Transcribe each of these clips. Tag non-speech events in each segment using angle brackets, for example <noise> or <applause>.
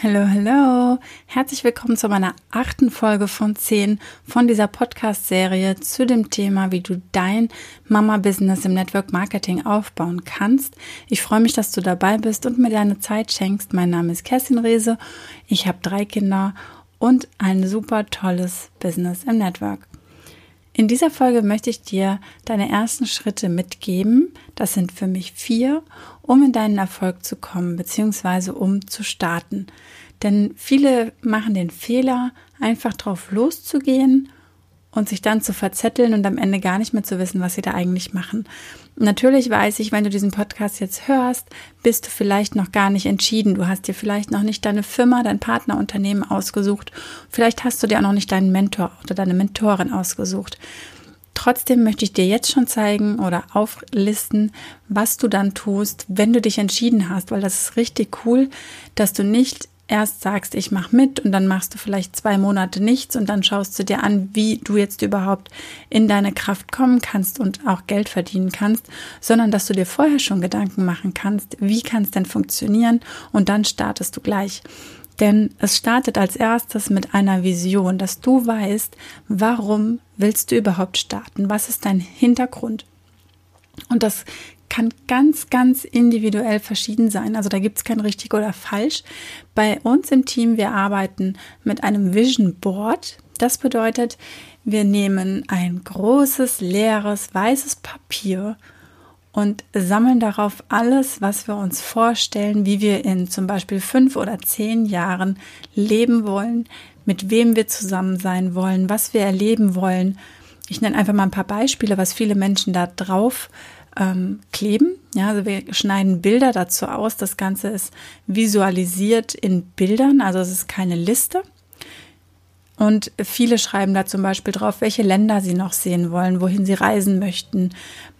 Hallo, hallo. Herzlich willkommen zu meiner achten Folge von zehn von dieser Podcast-Serie zu dem Thema, wie du dein Mama-Business im Network Marketing aufbauen kannst. Ich freue mich, dass du dabei bist und mir deine Zeit schenkst. Mein Name ist Kerstin Rehse. Ich habe drei Kinder und ein super tolles Business im Network. In dieser Folge möchte ich dir deine ersten Schritte mitgeben. Das sind für mich vier, um in deinen Erfolg zu kommen, beziehungsweise um zu starten. Denn viele machen den Fehler, einfach drauf loszugehen und sich dann zu verzetteln und am Ende gar nicht mehr zu wissen, was sie da eigentlich machen. Natürlich weiß ich, wenn du diesen Podcast jetzt hörst, bist du vielleicht noch gar nicht entschieden. Du hast dir vielleicht noch nicht deine Firma, dein Partnerunternehmen ausgesucht. Vielleicht hast du dir auch noch nicht deinen Mentor oder deine Mentorin ausgesucht. Trotzdem möchte ich dir jetzt schon zeigen oder auflisten, was du dann tust, wenn du dich entschieden hast, weil das ist richtig cool, dass du nicht erst sagst, ich mache mit und dann machst du vielleicht zwei Monate nichts und dann schaust du dir an, wie du jetzt überhaupt in deine Kraft kommen kannst und auch Geld verdienen kannst, sondern dass du dir vorher schon Gedanken machen kannst, wie kann es denn funktionieren und dann startest du gleich. Denn es startet als erstes mit einer Vision, dass du weißt, warum willst du überhaupt starten? Was ist dein Hintergrund? Und das kann ganz, ganz individuell verschieden sein. Also da gibt es kein richtig oder falsch. Bei uns im Team, wir arbeiten mit einem Vision Board. Das bedeutet, wir nehmen ein großes, leeres, weißes Papier und sammeln darauf alles, was wir uns vorstellen, wie wir in zum Beispiel fünf oder zehn Jahren leben wollen, mit wem wir zusammen sein wollen, was wir erleben wollen. Ich nenne einfach mal ein paar Beispiele, was viele Menschen da drauf ähm, kleben. Ja, also wir schneiden Bilder dazu aus. Das Ganze ist visualisiert in Bildern, also es ist keine Liste. Und viele schreiben da zum Beispiel drauf, welche Länder sie noch sehen wollen, wohin sie reisen möchten.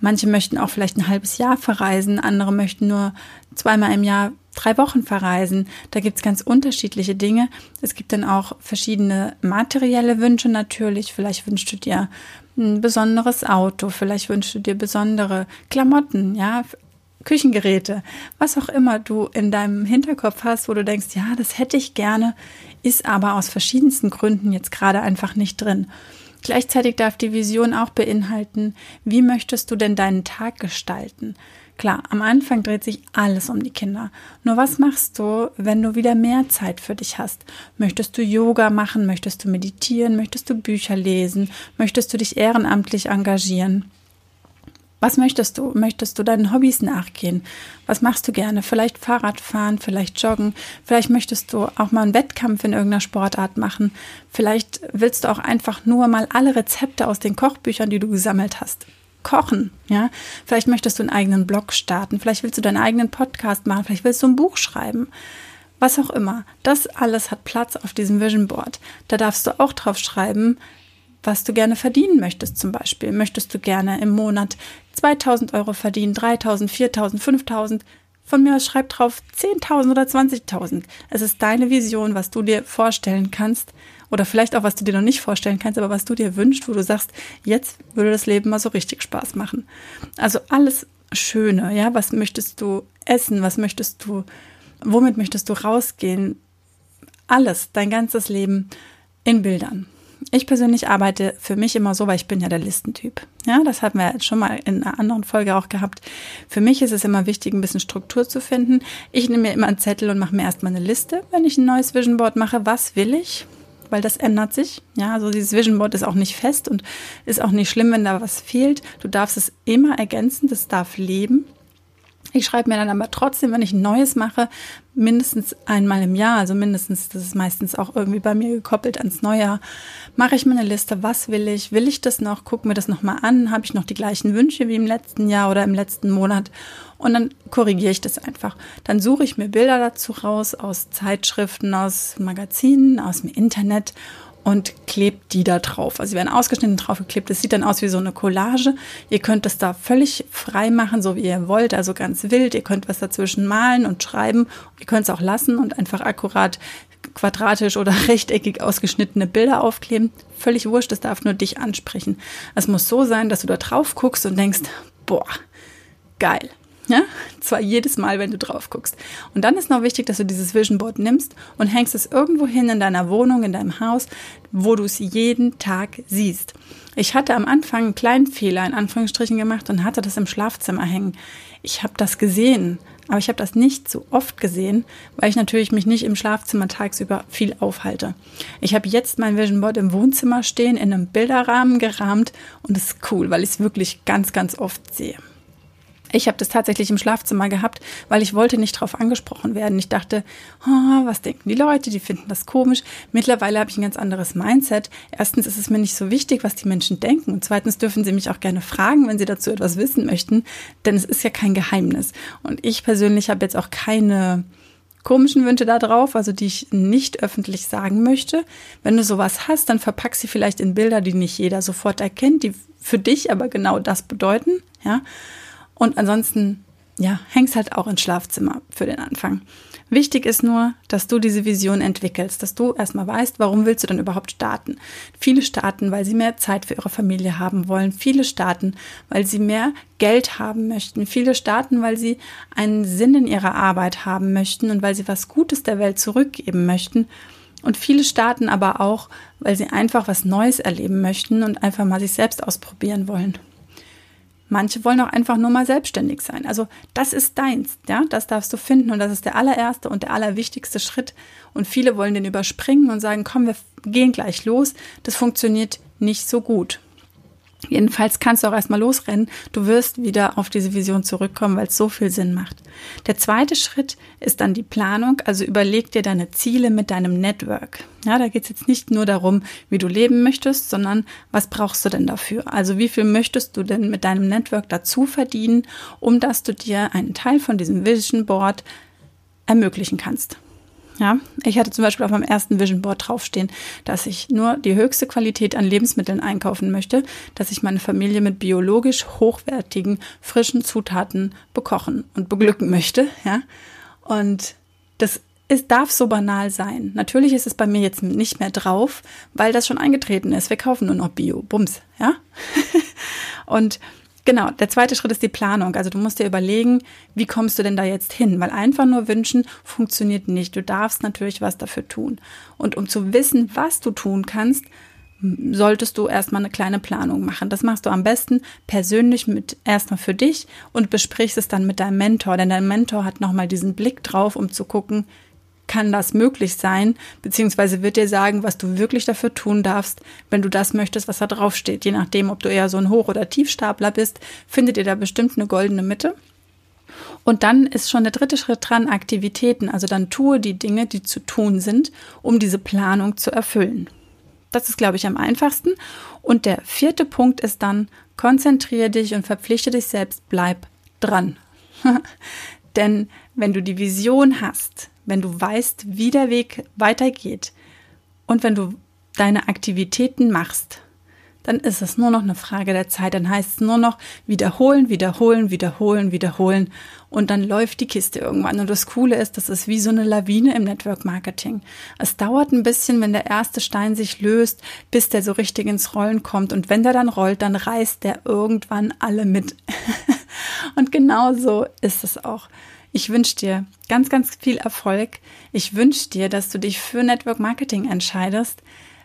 Manche möchten auch vielleicht ein halbes Jahr verreisen, andere möchten nur zweimal im Jahr drei Wochen verreisen. Da gibt's ganz unterschiedliche Dinge. Es gibt dann auch verschiedene materielle Wünsche natürlich. Vielleicht wünschst du dir ein besonderes Auto, vielleicht wünschst du dir besondere Klamotten, ja, Küchengeräte, was auch immer du in deinem Hinterkopf hast, wo du denkst, ja, das hätte ich gerne, ist aber aus verschiedensten Gründen jetzt gerade einfach nicht drin. Gleichzeitig darf die Vision auch beinhalten, wie möchtest du denn deinen Tag gestalten? Klar, am Anfang dreht sich alles um die Kinder. Nur was machst du, wenn du wieder mehr Zeit für dich hast? Möchtest du Yoga machen? Möchtest du meditieren? Möchtest du Bücher lesen? Möchtest du dich ehrenamtlich engagieren? Was möchtest du? Möchtest du deinen Hobbys nachgehen? Was machst du gerne? Vielleicht Fahrrad fahren, vielleicht joggen, vielleicht möchtest du auch mal einen Wettkampf in irgendeiner Sportart machen. Vielleicht willst du auch einfach nur mal alle Rezepte aus den Kochbüchern, die du gesammelt hast, kochen, ja? Vielleicht möchtest du einen eigenen Blog starten, vielleicht willst du deinen eigenen Podcast machen, vielleicht willst du ein Buch schreiben. Was auch immer. Das alles hat Platz auf diesem Vision Board. Da darfst du auch drauf schreiben, was du gerne verdienen möchtest zum Beispiel. Möchtest du gerne im Monat 2000 Euro verdienen, 3000, 4000, 5000? Von mir aus schreib drauf 10.000 oder 20.000. Es ist deine Vision, was du dir vorstellen kannst oder vielleicht auch, was du dir noch nicht vorstellen kannst, aber was du dir wünschst, wo du sagst, jetzt würde das Leben mal so richtig Spaß machen. Also alles Schöne, ja, was möchtest du essen, was möchtest du, womit möchtest du rausgehen? Alles, dein ganzes Leben in Bildern ich persönlich arbeite für mich immer so, weil ich bin ja der Listentyp. Ja, das hatten wir schon mal in einer anderen Folge auch gehabt. Für mich ist es immer wichtig, ein bisschen Struktur zu finden. Ich nehme mir immer einen Zettel und mache mir erstmal eine Liste, wenn ich ein neues Vision Board mache. Was will ich? Weil das ändert sich. Ja, also dieses Vision Board ist auch nicht fest und ist auch nicht schlimm, wenn da was fehlt. Du darfst es immer ergänzen, das darf leben. Ich schreibe mir dann aber trotzdem, wenn ich ein neues mache, mindestens einmal im Jahr, also mindestens, das ist meistens auch irgendwie bei mir gekoppelt ans Neujahr, mache ich mir eine Liste, was will ich, will ich das noch, gucke mir das nochmal an, habe ich noch die gleichen Wünsche wie im letzten Jahr oder im letzten Monat? Und dann korrigiere ich das einfach. Dann suche ich mir Bilder dazu raus aus Zeitschriften, aus Magazinen, aus dem Internet und klebt die da drauf. Also sie werden ausgeschnitten draufgeklebt. Das sieht dann aus wie so eine Collage. Ihr könnt das da völlig frei machen, so wie ihr wollt, also ganz wild. Ihr könnt was dazwischen malen und schreiben. Ihr könnt es auch lassen und einfach akkurat quadratisch oder <laughs> rechteckig ausgeschnittene Bilder aufkleben. Völlig wurscht, das darf nur dich ansprechen. Es muss so sein, dass du da drauf guckst und denkst, boah, geil. <laughs> Ja, zwar jedes Mal, wenn du drauf guckst. Und dann ist noch wichtig, dass du dieses Vision Board nimmst und hängst es irgendwo hin in deiner Wohnung, in deinem Haus, wo du es jeden Tag siehst. Ich hatte am Anfang einen kleinen Fehler in Anführungsstrichen gemacht und hatte das im Schlafzimmer hängen. Ich habe das gesehen, aber ich habe das nicht so oft gesehen, weil ich natürlich mich nicht im Schlafzimmer tagsüber viel aufhalte. Ich habe jetzt mein Vision Board im Wohnzimmer stehen, in einem Bilderrahmen gerahmt und es ist cool, weil ich es wirklich ganz, ganz oft sehe. Ich habe das tatsächlich im Schlafzimmer gehabt, weil ich wollte nicht darauf angesprochen werden. Ich dachte, oh, was denken die Leute? Die finden das komisch. Mittlerweile habe ich ein ganz anderes Mindset. Erstens ist es mir nicht so wichtig, was die Menschen denken. Und zweitens dürfen sie mich auch gerne fragen, wenn sie dazu etwas wissen möchten. Denn es ist ja kein Geheimnis. Und ich persönlich habe jetzt auch keine komischen Wünsche da drauf, also die ich nicht öffentlich sagen möchte. Wenn du sowas hast, dann verpack sie vielleicht in Bilder, die nicht jeder sofort erkennt, die für dich aber genau das bedeuten, ja. Und ansonsten, ja, hängst halt auch ins Schlafzimmer für den Anfang. Wichtig ist nur, dass du diese Vision entwickelst, dass du erstmal weißt, warum willst du denn überhaupt starten. Viele starten, weil sie mehr Zeit für ihre Familie haben wollen. Viele starten, weil sie mehr Geld haben möchten. Viele starten, weil sie einen Sinn in ihrer Arbeit haben möchten und weil sie was Gutes der Welt zurückgeben möchten. Und viele starten aber auch, weil sie einfach was Neues erleben möchten und einfach mal sich selbst ausprobieren wollen. Manche wollen auch einfach nur mal selbstständig sein. Also das ist deins, ja, das darfst du finden und das ist der allererste und der allerwichtigste Schritt. Und viele wollen den überspringen und sagen, komm, wir gehen gleich los. Das funktioniert nicht so gut. Jedenfalls kannst du auch erstmal losrennen. Du wirst wieder auf diese Vision zurückkommen, weil es so viel Sinn macht. Der zweite Schritt ist dann die Planung. Also überleg dir deine Ziele mit deinem Network. Ja, da geht es jetzt nicht nur darum, wie du leben möchtest, sondern was brauchst du denn dafür? Also wie viel möchtest du denn mit deinem Network dazu verdienen, um dass du dir einen Teil von diesem Vision Board ermöglichen kannst. Ja, ich hatte zum Beispiel auf meinem ersten Vision Board draufstehen, dass ich nur die höchste Qualität an Lebensmitteln einkaufen möchte, dass ich meine Familie mit biologisch hochwertigen, frischen Zutaten bekochen und beglücken möchte. Ja, und das es darf so banal sein. Natürlich ist es bei mir jetzt nicht mehr drauf, weil das schon eingetreten ist. Wir kaufen nur noch Bio. Bums, ja? <laughs> und Genau, der zweite Schritt ist die Planung. Also du musst dir überlegen, wie kommst du denn da jetzt hin? Weil einfach nur wünschen funktioniert nicht. Du darfst natürlich was dafür tun. Und um zu wissen, was du tun kannst, solltest du erstmal eine kleine Planung machen. Das machst du am besten persönlich mit erstmal für dich und besprichst es dann mit deinem Mentor, denn dein Mentor hat nochmal diesen Blick drauf, um zu gucken, kann das möglich sein, beziehungsweise wird dir sagen, was du wirklich dafür tun darfst, wenn du das möchtest, was da drauf steht. Je nachdem, ob du eher so ein Hoch- oder Tiefstapler bist, findet ihr da bestimmt eine goldene Mitte. Und dann ist schon der dritte Schritt dran, Aktivitäten. Also dann tue die Dinge, die zu tun sind, um diese Planung zu erfüllen. Das ist, glaube ich, am einfachsten. Und der vierte Punkt ist dann, konzentriere dich und verpflichte dich selbst, bleib dran. <laughs> Denn wenn du die Vision hast, wenn du weißt, wie der Weg weitergeht und wenn du deine Aktivitäten machst, dann ist es nur noch eine Frage der Zeit. Dann heißt es nur noch wiederholen, wiederholen, wiederholen, wiederholen und dann läuft die Kiste irgendwann. Und das Coole ist, das ist wie so eine Lawine im Network Marketing. Es dauert ein bisschen, wenn der erste Stein sich löst, bis der so richtig ins Rollen kommt. Und wenn der dann rollt, dann reißt der irgendwann alle mit. <laughs> und genau so ist es auch. Ich wünsche dir ganz, ganz viel Erfolg. Ich wünsche dir, dass du dich für Network Marketing entscheidest.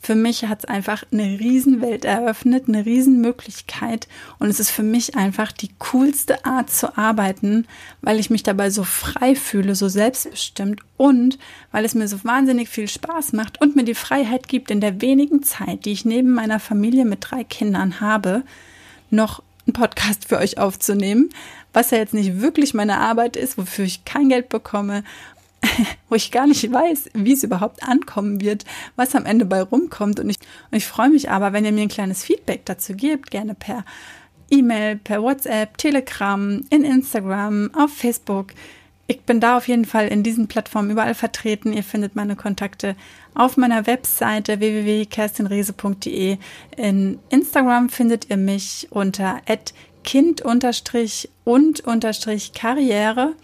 Für mich hat es einfach eine Riesenwelt eröffnet, eine Riesenmöglichkeit und es ist für mich einfach die coolste Art zu arbeiten, weil ich mich dabei so frei fühle, so selbstbestimmt und weil es mir so wahnsinnig viel Spaß macht und mir die Freiheit gibt, in der wenigen Zeit, die ich neben meiner Familie mit drei Kindern habe, noch einen Podcast für euch aufzunehmen, was ja jetzt nicht wirklich meine Arbeit ist, wofür ich kein Geld bekomme, <laughs> wo ich gar nicht weiß, wie es überhaupt ankommen wird, was am Ende bei rumkommt. Und ich, und ich freue mich aber, wenn ihr mir ein kleines Feedback dazu gebt, gerne per E-Mail, per WhatsApp, Telegram, in Instagram, auf Facebook. Ich bin da auf jeden Fall in diesen Plattformen überall vertreten. Ihr findet meine Kontakte auf meiner Webseite www.kerstinrese.de. In Instagram findet ihr mich unter kind und Karriere.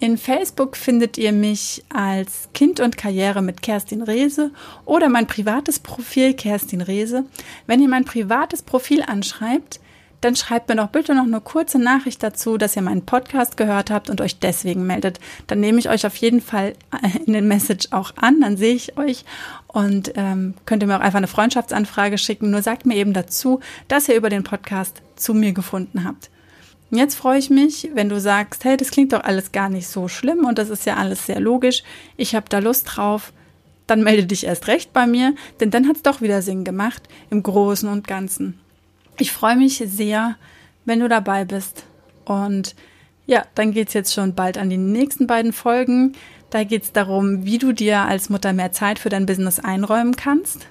In Facebook findet ihr mich als Kind und Karriere mit Kerstin Rehse oder mein privates Profil Kerstin Rehse. Wenn ihr mein privates Profil anschreibt, dann schreibt mir doch bitte noch eine kurze Nachricht dazu, dass ihr meinen Podcast gehört habt und euch deswegen meldet. Dann nehme ich euch auf jeden Fall äh, in den Message auch an, dann sehe ich euch und ähm, könnt ihr mir auch einfach eine Freundschaftsanfrage schicken. Nur sagt mir eben dazu, dass ihr über den Podcast zu mir gefunden habt. Jetzt freue ich mich, wenn du sagst, hey, das klingt doch alles gar nicht so schlimm und das ist ja alles sehr logisch. Ich habe da Lust drauf. Dann melde dich erst recht bei mir, denn dann hat es doch wieder Sinn gemacht im Großen und Ganzen. Ich freue mich sehr, wenn du dabei bist. Und ja, dann geht es jetzt schon bald an die nächsten beiden Folgen. Da geht es darum, wie du dir als Mutter mehr Zeit für dein Business einräumen kannst.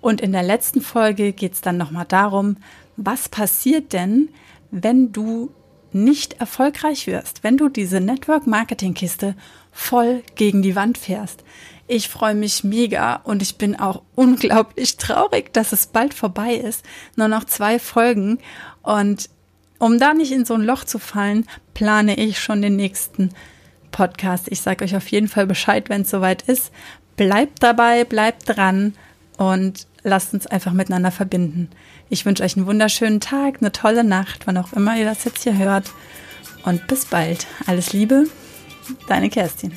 Und in der letzten Folge geht es dann nochmal darum, was passiert denn, wenn du nicht erfolgreich wirst, wenn du diese Network Marketing Kiste voll gegen die Wand fährst. Ich freue mich mega und ich bin auch unglaublich traurig, dass es bald vorbei ist. Nur noch zwei Folgen und um da nicht in so ein Loch zu fallen, plane ich schon den nächsten Podcast. Ich sage euch auf jeden Fall Bescheid, wenn es soweit ist. Bleibt dabei, bleibt dran und lasst uns einfach miteinander verbinden. Ich wünsche euch einen wunderschönen Tag, eine tolle Nacht, wann auch immer ihr das jetzt hier hört. Und bis bald. Alles Liebe, deine Kerstin.